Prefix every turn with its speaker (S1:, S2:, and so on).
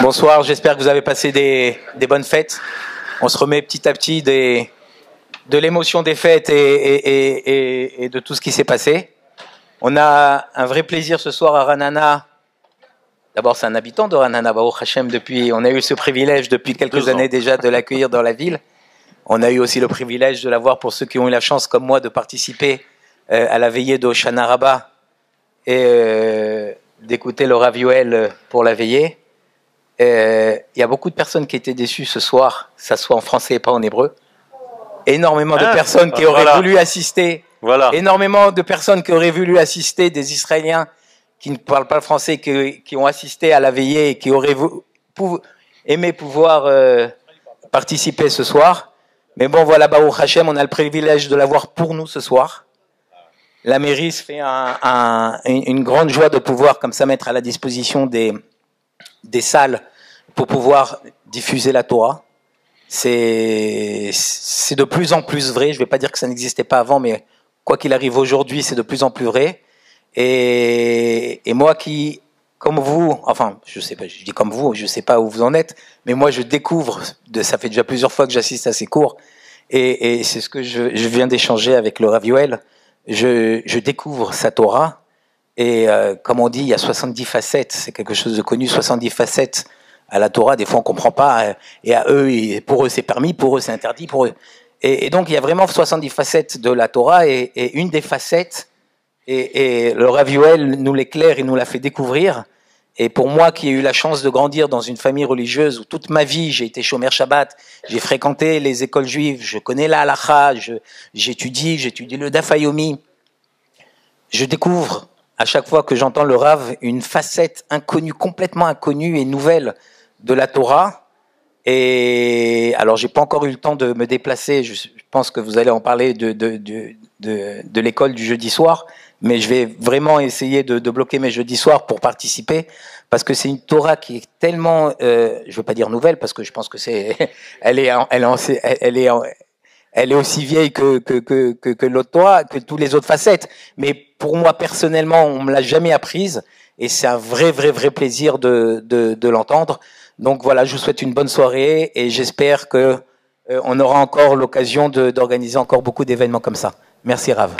S1: Bonsoir, j'espère que vous avez passé des, des, bonnes fêtes. On se remet petit à petit des, de l'émotion des fêtes et, et, et, et, de tout ce qui s'est passé. On a un vrai plaisir ce soir à Ranana. D'abord, c'est un habitant de Ranana, Baruch Hashem, depuis, on a eu ce privilège depuis quelques années déjà de l'accueillir dans la ville. On a eu aussi le privilège de l'avoir pour ceux qui ont eu la chance, comme moi, de participer euh, à la veillée d'Oshana Rabbah et euh, d'écouter le Raviuel pour la veillée. Euh, il y a beaucoup de personnes qui étaient déçues ce soir, ça soit en français et pas en hébreu. Énormément de
S2: Ah,
S1: personnes qui
S2: euh,
S1: auraient
S2: voilà.
S1: voulu assister,
S2: Voilà.
S1: énormément de personnes qui auraient voulu assister, des Israéliens qui ne parlent pas le français, qui, qui ont assisté à la veillée et qui auraient pou- aimé pouvoir euh, participer ce soir. Mais bon, voilà, Baruch Hashem, on a le privilège de l'avoir pour nous ce soir. La mairie se fait un- un- une une grande joie de pouvoir comme ça mettre à la disposition des, des salles pour pouvoir diffuser la Torah. C'est c'est de plus en plus vrai. Je vais pas dire que ça n'existait pas avant, mais quoi qu'il arrive aujourd'hui, c'est de plus en plus vrai. Et, moi qui, comme vous, enfin, je sais pas, je dis comme vous, je sais pas où vous en êtes, mais moi je découvre, ça fait déjà plusieurs fois que j'assiste à ces cours, et, c'est ce que je, je viens d'échanger avec le Raviuel. Je, je découvre sa Torah, et euh, comme on dit, il y a 70 facettes, c'est quelque chose de connu, 70 facettes à la Torah, des fois on comprend pas, euh, et à eux, pour eux c'est permis, pour eux c'est interdit, pour eux. Et, donc il y a vraiment 70 facettes de la Torah, et, une des facettes, et, et le Raviuel nous l'éclaire, il nous l'a fait découvrir. Et pour moi qui ai eu la chance de grandir dans une famille religieuse où toute ma vie j'ai été chômeur Shabbat, j'ai fréquenté les écoles juives, je connais la halacha, j'étudie, j'étudie le Dafayomi, je découvre à chaque fois que j'entends le Rav une facette inconnue, complètement inconnue et nouvelle de la Torah. Et alors, j'ai pas encore eu le temps de me déplacer. Je pense que vous allez en parler de, de, de, de, l'école du jeudi soir, mais je vais vraiment essayer de, bloquer mes jeudis soirs pour participer, parce que c'est une Torah qui est tellement, euh, je veux pas dire nouvelle, parce que je pense que c'est, elle est, elle est, elle est, elle est aussi vieille que que que que, l'autre Torah, que tous les autres facettes. Mais pour moi personnellement, on me l'a jamais apprise, et c'est un vrai vrai vrai plaisir de, de l'entendre. Donc voilà, je vous souhaite une bonne soirée et j'espère que euh, on aura encore l'occasion d'organiser encore beaucoup d'événements comme ça. Merci Rav.